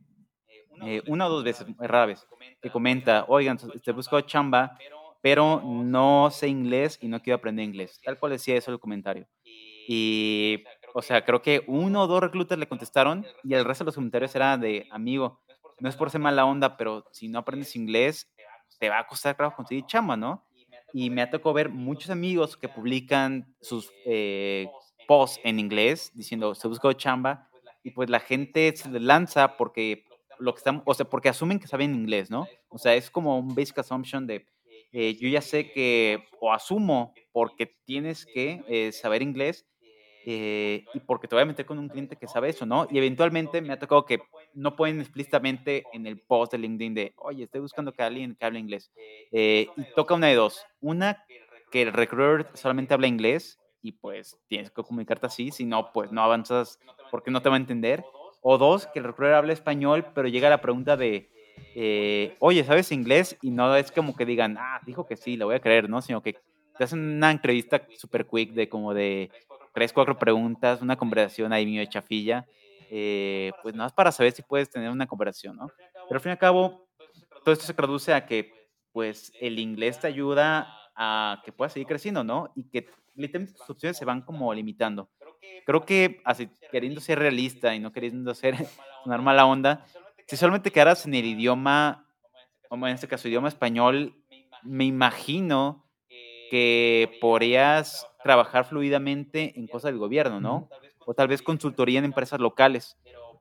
Speaker 1: eh, una o dos veces, rara vez, que comenta, oigan, te busco chamba, pero no sé inglés y no quiero aprender inglés. Tal cual decía eso el comentario. Y, o sea, creo que uno o dos reclutas le contestaron y el resto de los comentarios era de, amigo, no es por ser mala onda, pero si no aprendes inglés, te va a costar trabajo conseguir chamba, ¿no? Y me ha tocado ver muchos amigos que publican sus eh, posts en inglés diciendo, se buscó chamba, y pues la gente se lanza porque lo que están, o sea, porque asumen que saben inglés, ¿no? O sea, es como un basic assumption de, eh, yo ya sé que, o asumo, porque tienes que eh, saber inglés eh, y porque te voy a meter con un cliente que sabe eso, ¿no? Y eventualmente me ha tocado que no pueden explícitamente en el post de LinkedIn de, oye, estoy buscando que alguien que hable inglés. y toca una de dos. Una, que el recruiter solamente habla inglés y pues tienes que comunicarte así, si no, pues no avanzas porque no te va a entender. O dos, que el recruiter habla español, pero llega la pregunta de, eh, oye, ¿sabes inglés? Y no es como que digan, ah, dijo que sí, le voy a creer, ¿no? Sino que te hacen una entrevista super quick de como de tres, cuatro preguntas, una conversación ahí medio de chafilla, eh, pues nada más para saber si puedes tener una conversación, ¿no? Pero al fin y al cabo, todo esto se traduce a que, pues, el inglés te ayuda a que puedas seguir creciendo, ¿no? Y que literalmente tus opciones se van como limitando creo que así, queriendo ser realista y no queriendo ser una mala onda, si solamente quedaras en el idioma, como en este caso idioma español, me imagino que podrías trabajar fluidamente en cosas del gobierno, ¿no? O tal vez consultoría en empresas locales,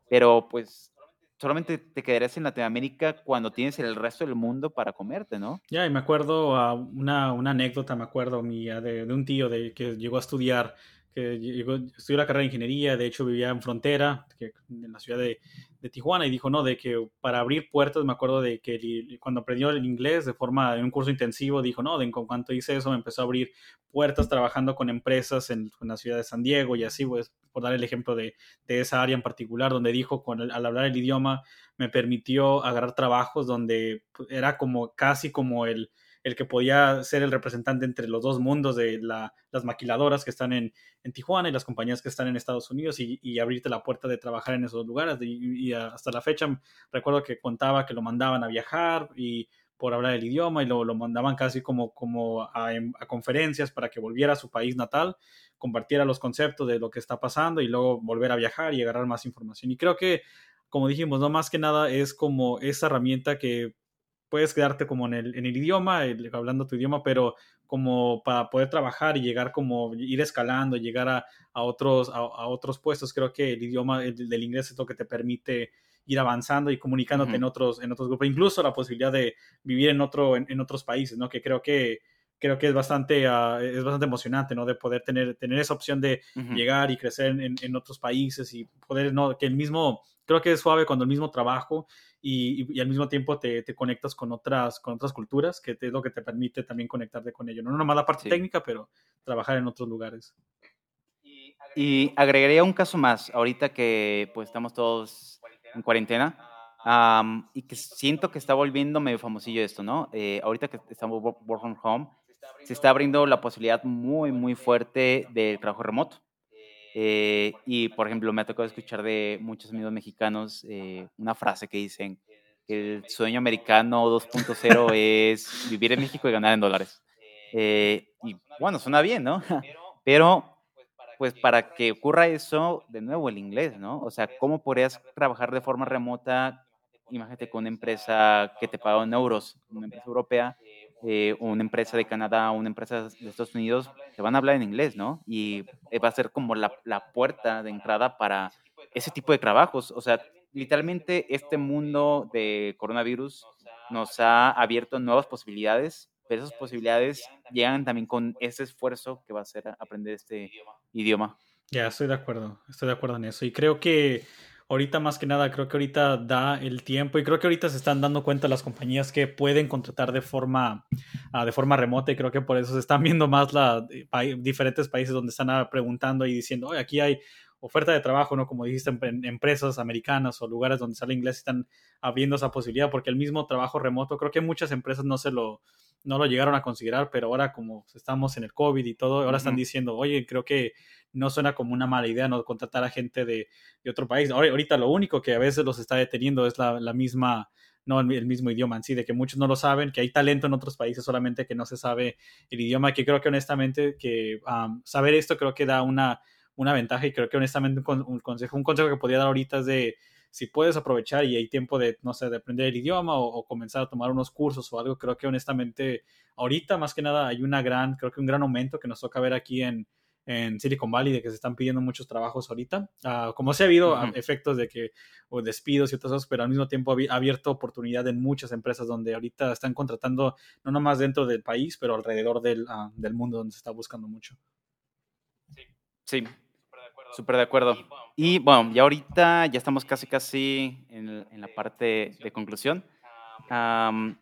Speaker 1: pero pues solamente te quedarías en Latinoamérica cuando tienes el resto del mundo para comerte, ¿no?
Speaker 2: Ya, y me acuerdo a una, una, anécdota, me acuerdo mía, de, de, un tío de, que llegó a estudiar que llegó, estudió la carrera de ingeniería, de hecho vivía en frontera, que, en la ciudad de, de, Tijuana, y dijo, no, de que para abrir puertas, me acuerdo de que cuando aprendió el inglés de forma, en un curso intensivo, dijo, no, de en cuanto hice eso, me empezó a abrir puertas trabajando con empresas en, en la ciudad de San Diego y así, pues, por dar el ejemplo de, de esa área en particular, donde dijo, con al hablar el idioma, me permitió agarrar trabajos donde pues, era como casi como el el que podía ser el representante entre los dos mundos de las maquiladoras que están en, Tijuana y las compañías que están en Estados Unidos y, abrirte la puerta de trabajar en esos lugares. Y, hasta la fecha recuerdo que contaba que lo mandaban a viajar y por hablar el idioma y lo, mandaban casi como, a, a, conferencias para que volviera a su país natal, compartiera los conceptos de lo que está pasando y luego volver a viajar y agarrar más información. Y creo que, como dijimos, no más que nada es como esa herramienta que puedes quedarte como en el, en el idioma, hablando tu idioma, pero como para poder trabajar y llegar como ir escalando, llegar a, a otros, a, otros puestos. Creo que el idioma del inglés es lo que te permite ir avanzando y comunicándote en otros, en otros grupos, incluso la posibilidad de vivir en otro, en, otros países, ¿no? Que creo que creo que es bastante, uh, es bastante emocionante, ¿no? De poder tener, tener esa opción de llegar y crecer en, en, otros países y poder, ¿no? Que el mismo, creo que es suave cuando el mismo trabajo y, al mismo tiempo te, te, conectas con otras, con otras culturas, que es lo que te permite también conectarte con ellos. No nomás la parte técnica, pero trabajar en otros lugares.
Speaker 1: Y agregaría un caso más, ahorita que pues estamos todos en cuarentena y que siento que está volviendo medio famosillo esto, ¿no? Eh, ahorita que estamos work from home, se está abriendo la posibilidad muy, muy fuerte del trabajo remoto. Eh, y, por ejemplo, me ha tocado escuchar de muchos amigos mexicanos eh, una frase que dicen el sueño americano 2.0 es vivir en México y ganar en dólares. Eh, y bueno, suena bien, ¿no? Pero, pues para que ocurra eso, de nuevo el inglés, ¿no? O sea, ¿cómo podrías trabajar de forma remota? Imagínate con una empresa que te paga en euros, una empresa europea, eh, una empresa de Canadá, una empresa de Estados Unidos, te van a hablar en inglés, ¿no? Y eh, va a ser como la, la puerta de entrada para ese tipo de trabajos. O sea, literalmente este mundo de coronavirus nos ha abierto nuevas posibilidades, pero esas posibilidades llegan también con ese esfuerzo que va a ser aprender este idioma.
Speaker 2: Ya, estoy de acuerdo, estoy de acuerdo en eso. Y creo que ahorita más que nada, creo que ahorita da el tiempo y creo que ahorita se están dando cuenta las compañías que pueden contratar de forma, uh, de forma remota y creo que por eso se están viendo más la, diferentes países donde están ah, preguntando y diciendo, oye, aquí hay oferta de trabajo, ¿no? Como dijiste, en, empresas americanas o lugares donde sale inglés están abriendo esa posibilidad porque el mismo trabajo remoto, creo que muchas empresas no se lo, no lo llegaron a considerar, pero ahora como estamos en el COVID y todo, ahora están diciendo, oye, creo que no suena como una mala idea no contratar a gente de, de otro país. Ahorita lo único que a veces los está deteniendo es la, la misma, no el, mismo idioma en sí, de que muchos no lo saben, que hay talento en otros países, solamente que no se sabe el idioma, que creo que honestamente que saber esto creo que da una, una ventaja y creo que honestamente un, consejo, un consejo que podría dar ahorita es de si puedes aprovechar y hay tiempo de, no sé, de aprender el idioma o, o, comenzar a tomar unos cursos o algo, creo que honestamente ahorita más que nada hay una gran, creo que un gran aumento que nos toca ver aquí en, en Silicon Valley de que se están pidiendo muchos trabajos ahorita. Uh, como se ha habido efectos de que, o despidos y otras cosas, pero al mismo tiempo ha abierto oportunidad en muchas empresas donde ahorita están contratando, no nomás dentro del país, pero alrededor del, uh, del mundo donde se está buscando mucho.
Speaker 1: Sí, súper de acuerdo. Y bueno, ya ahorita ya estamos casi, casi en, en la parte de conclusión. Um,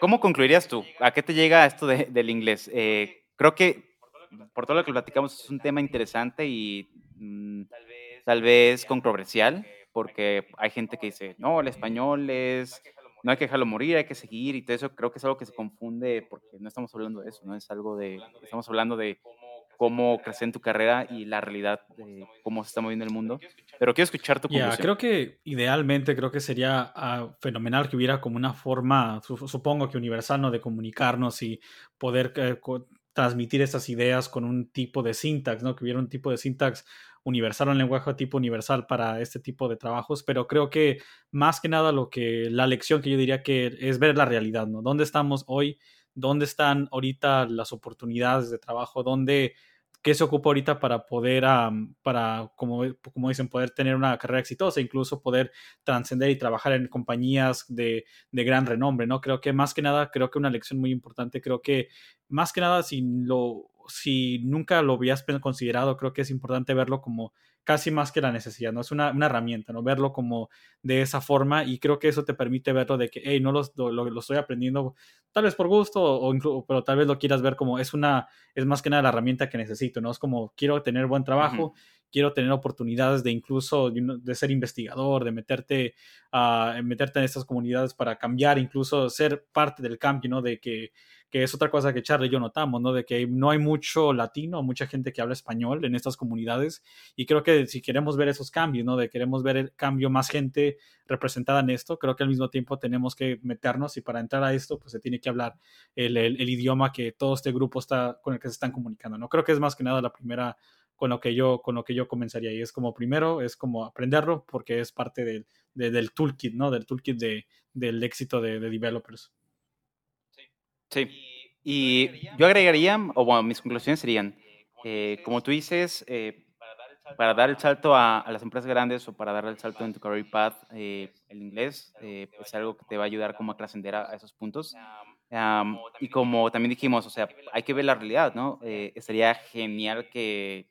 Speaker 1: ¿Cómo concluirías tú? ¿A qué te llega esto de, del inglés? Eh, creo que por todo lo que platicamos, es un tema interesante y mm, tal vez controversial, porque hay gente que dice, no, el español es, no hay que dejarlo morir, hay que seguir y todo eso. Creo que es algo que se confunde porque no estamos hablando de eso, no es algo de, estamos hablando de cómo crecer en tu carrera y la realidad de cómo se está moviendo el mundo. Pero quiero escuchar tu conclusión.
Speaker 2: creo que idealmente creo que sería uh, fenomenal que hubiera como una forma, supongo que universal, ¿no? de comunicarnos y poder eh, transmitir estas ideas con un tipo de syntax, ¿no? Que hubiera un tipo de syntax universal, un lenguaje tipo universal para este tipo de trabajos, pero creo que más que nada lo que la lección que yo diría que es ver la realidad, ¿no? ¿Dónde estamos hoy? ¿Dónde están ahorita las oportunidades de trabajo? ¿Dónde qué se ocupa ahorita para poder, para, como, como dicen, poder tener una carrera exitosa, incluso poder trascender y trabajar en compañías de, de, gran renombre, ¿no? Creo que más que nada, creo que una lección muy importante, creo que más que nada, si, lo, si nunca lo habías considerado, creo que es importante verlo como casi más que la necesidad, ¿no? Es una, una, herramienta, ¿no? Verlo como de esa forma y creo que eso te permite verlo de que, hey, no lo, lo, lo estoy aprendiendo tal vez por gusto o, incluso, pero tal vez lo quieras ver como es una, es más que nada la herramienta que necesito, ¿no? Es como quiero tener buen trabajo, quiero tener oportunidades de incluso de ser investigador, de meterte, a meterte en estas comunidades para cambiar, incluso ser parte del cambio, ¿no? De que que es otra cosa que Charlie y yo notamos, ¿no? De que no hay mucho latino, mucha gente que habla español en estas comunidades y creo que si queremos ver esos cambios, ¿no? De queremos ver el cambio, más gente representada en esto, creo que al mismo tiempo tenemos que meternos y para entrar a esto, pues se tiene que hablar el, el, idioma que todo este grupo está, con el que se están comunicando, ¿no? Creo que es más que nada la primera con lo que yo, con lo que yo comenzaría. Y es como primero, es como aprenderlo porque es parte del, del toolkit, ¿no? Del toolkit de, del éxito de, de developers.
Speaker 1: Sí. Y yo agregaría, o bueno, mis conclusiones serían, eh, como tú dices, eh, para dar el salto a, las empresas grandes o para dar el salto en tu career path, eh, el inglés es pues, algo que te va a ayudar como a trascender a, esos puntos. y como también dijimos, o sea, hay que ver la realidad, ¿no? estaría genial que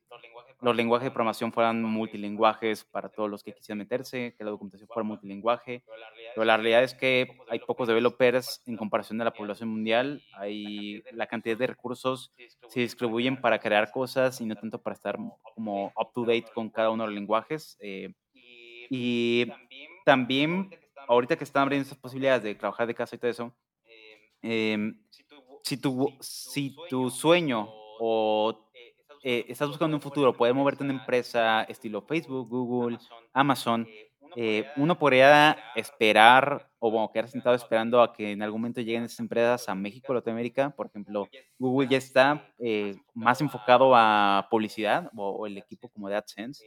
Speaker 1: los lenguajes de programación fueran multilingüajes para todos los que quisieran meterse, que la documentación fuera multilingüaje, pero la realidad es que hay pocos developers en comparación de la población mundial, hay la cantidad de recursos se distribuyen para crear cosas y no tanto para estar como up to date con cada uno de los lenguajes. Eh, y también, ahorita que están abriendo esas posibilidades de trabajar de casa y todo eso, em, si, tu, si tu sueño o eh, estás buscando un futuro, poder moverte en una empresa estilo Facebook, Google, Amazon, eh, uno podría esperar o bueno, quedar sentado esperando a que en algún momento lleguen esas empresas a México, Latinoamérica. Por ejemplo, Google ya está eh, más enfocado a publicidad o, el equipo como de AdSense.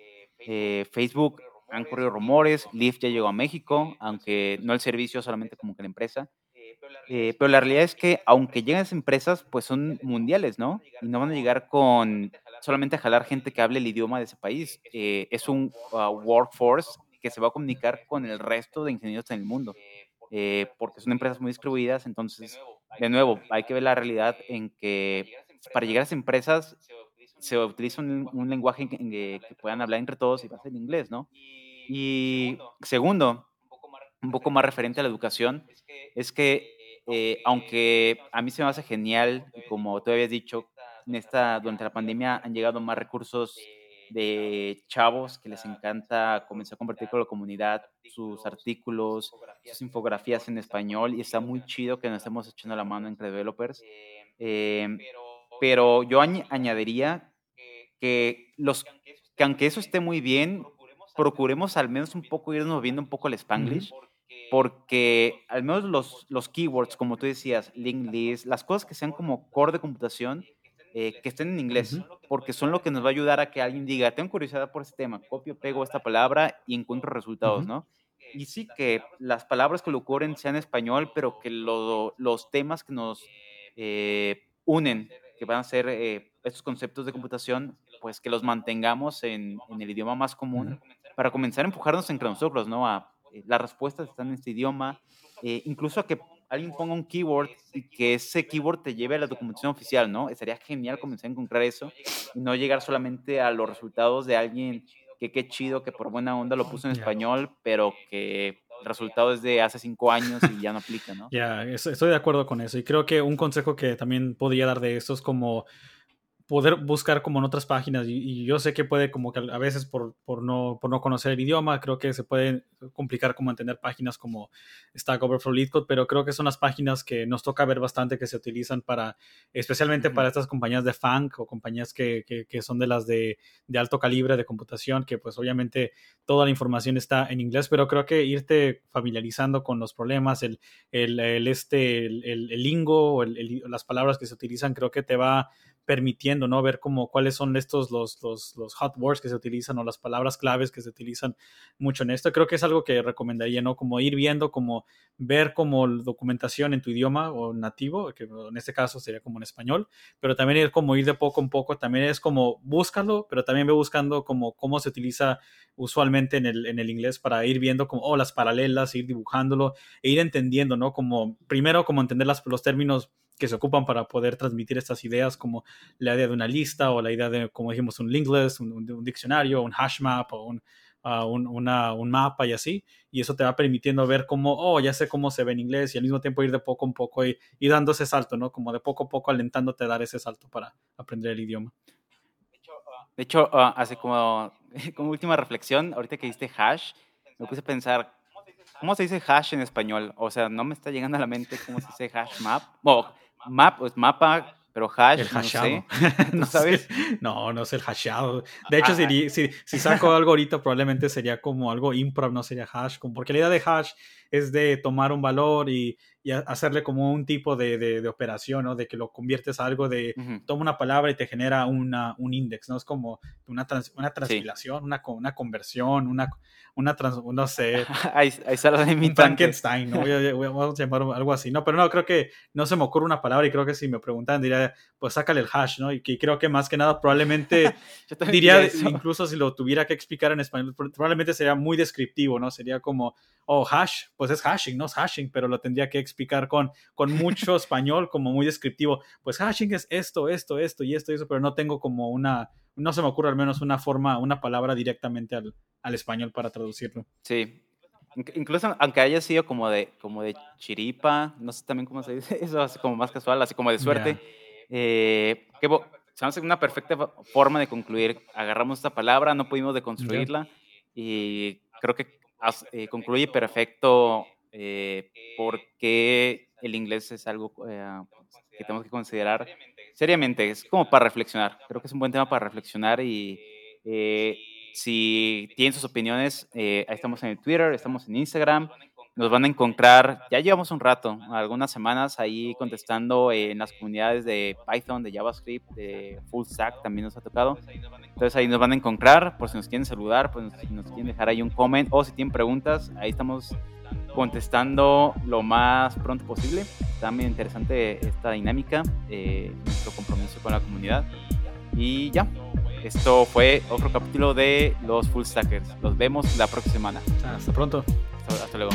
Speaker 1: Facebook han corrido rumores, Lyft ya llegó a México, aunque no el servicio, solamente como que la empresa. Pero la realidad es que aunque lleguen esas empresas, pues son mundiales, ¿no? Y no van a llegar con solamente a jalar gente que hable el idioma de ese país. Eh, es un uh, workforce que se va a comunicar con el resto de ingenieros en el mundo, eh, porque son empresas muy distribuidas. Entonces, de nuevo, hay que ver la realidad en que para llegar a esas empresas se utiliza un, lenguaje que, que puedan hablar entre todos y va a ser en inglés, ¿no? Y segundo, un poco más referente a la educación, es que eh, aunque a mí se me hace genial, como tú habías dicho, en esta, durante la pandemia han llegado más recursos de chavos que les encanta comenzar a compartir con la comunidad sus artículos, sus infografías en español y está muy chido que nos estemos echando la mano entre developers. Em, pero yo añadiría que, los, que aunque eso esté muy bien, procuremos al menos un poco irnos viendo un poco el spanglish porque al menos los, los keywords, como tú decías, link list, las cosas que sean como core de computación, eh, que estén en inglés, porque son lo que nos va a ayudar a que alguien diga, tengo curiosidad por este tema, copio, pego esta palabra y encuentro resultados, ¿no? Y sí que las palabras que lo ocurren sean en español, pero que los temas que nos eh, unen, que van a ser eh, estos conceptos de computación, pues que los mantengamos en, en el idioma más común para comenzar a empujarnos entre nosotros, ¿no? A eh, las respuestas están en este idioma, eh, incluso a que alguien ponga un keyword y que ese keyword te lleve a la documentación oficial, ¿no? Sería genial comenzar a encontrar eso y no llegar solamente a los resultados de alguien que qué chido que por buena onda lo puso en español, pero que el resultado es de hace cinco años y ya no aplica, ¿no?
Speaker 2: Ya, estoy de acuerdo con eso. Y creo que un consejo que también podría dar de esto es como poder buscar como en otras páginas y, yo sé que puede como que a veces por, por, no, por no conocer el idioma creo que se puede complicar como entender páginas como Stack Overflow LeetCode pero creo que son las páginas que nos toca ver bastante que se utilizan para especialmente para estas compañías de funk o compañías que, que, son de las de, de, alto calibre de computación que pues obviamente toda la información está en inglés pero creo que irte familiarizando con los problemas el, el, este el, el lingo o las palabras que se utilizan creo que te va permitiendo ¿no? Ver cómo, cuáles son estos, los, los, los hot words que se utilizan o las palabras claves que se utilizan mucho en esto. Creo que es algo que recomendaría, ¿no? Como ir viendo, como ver como documentación en tu idioma o nativo, que en este caso sería como en español, pero también ir como ir de poco en poco, también es como búscalo, pero también ve buscando como cómo se utiliza usualmente en el, en el inglés para ir viendo como, oh, las paralelas, ir dibujándolo e ir entendiendo, ¿no? Como, primero, como entender las, los términos que se ocupan para poder transmitir estas ideas, como la idea de una lista o la idea de, como dijimos, un link un, diccionario, un hash map o un, uh, un, mapa y así. Y eso te va permitiendo ver cómo, oh, ya sé cómo se ve en inglés y al mismo tiempo ir de poco en poco y, dando ese salto, ¿no? Como de poco a poco alentándote a dar ese salto para aprender el idioma.
Speaker 1: De hecho, uh, hace como, como última reflexión, ahorita que diste hash, me puse a pensar, ¿cómo se dice hash en español? O sea, no me está llegando a la mente cómo se dice hash map. Map, pues mapa, pero hash, el hashado. no sé. ¿No sabes?
Speaker 2: No, no es el hashado. De hecho, si, si, si, saco algo ahorita, probablemente sería como algo improv, no sería hash. Porque la idea de hash es de tomar un valor y, y hacerle como un tipo de, de, operación, ¿no? De que lo conviertes a algo de, toma una palabra y te genera una, un index, ¿no? Es como una, trans, una transpilación, una, una conversión, una, una trans, no sé.
Speaker 1: ahí, ahí sale
Speaker 2: mi Frankenstein, ¿no? Vamos a llamar algo así, ¿no? Pero no, creo que no se me ocurre una palabra y creo que si me preguntan diría, pues sácale el hash, ¿no? Y que creo que más que nada probablemente diría, incluso si lo tuviera que explicar en español, probablemente sería muy descriptivo, ¿no? Sería como, oh, hash, pues es hashing, no es hashing, pero lo tendría que explicar con, con mucho español, como muy descriptivo. Pues hashing es esto, esto, esto y esto y eso, pero no tengo como una, no se me ocurre al menos una forma, una palabra directamente al, al español para traducirlo.
Speaker 1: Sí. Incluso aunque haya sido como de, como de chiripa, no sé también cómo se dice eso, así como más casual, así como de suerte, eh, que se hace una perfecta forma de concluir. Agarramos esta palabra, no pudimos deconstruirla y creo que eh, concluye perfecto eh, porque el inglés es algo eh, que tenemos que considerar seriamente. Es como para reflexionar. Creo que es un buen tema para reflexionar y si tienen sus opiniones, ahí estamos en el Twitter, estamos en Instagram. Nos van a encontrar, ya llevamos un rato, algunas semanas ahí contestando en las comunidades de Python, de JavaScript, de Full Stack, también nos ha tocado. Entonces ahí nos van a encontrar, por si nos quieren saludar, pues si nos quieren dejar ahí un comment o si tienen preguntas, ahí estamos contestando lo más pronto posible. También interesante esta dinámica, eh, nuestro compromiso con la comunidad. Y ya, esto fue otro capítulo de los Full Stackers. Los vemos la próxima semana.
Speaker 2: Hasta pronto.
Speaker 1: hasta luego.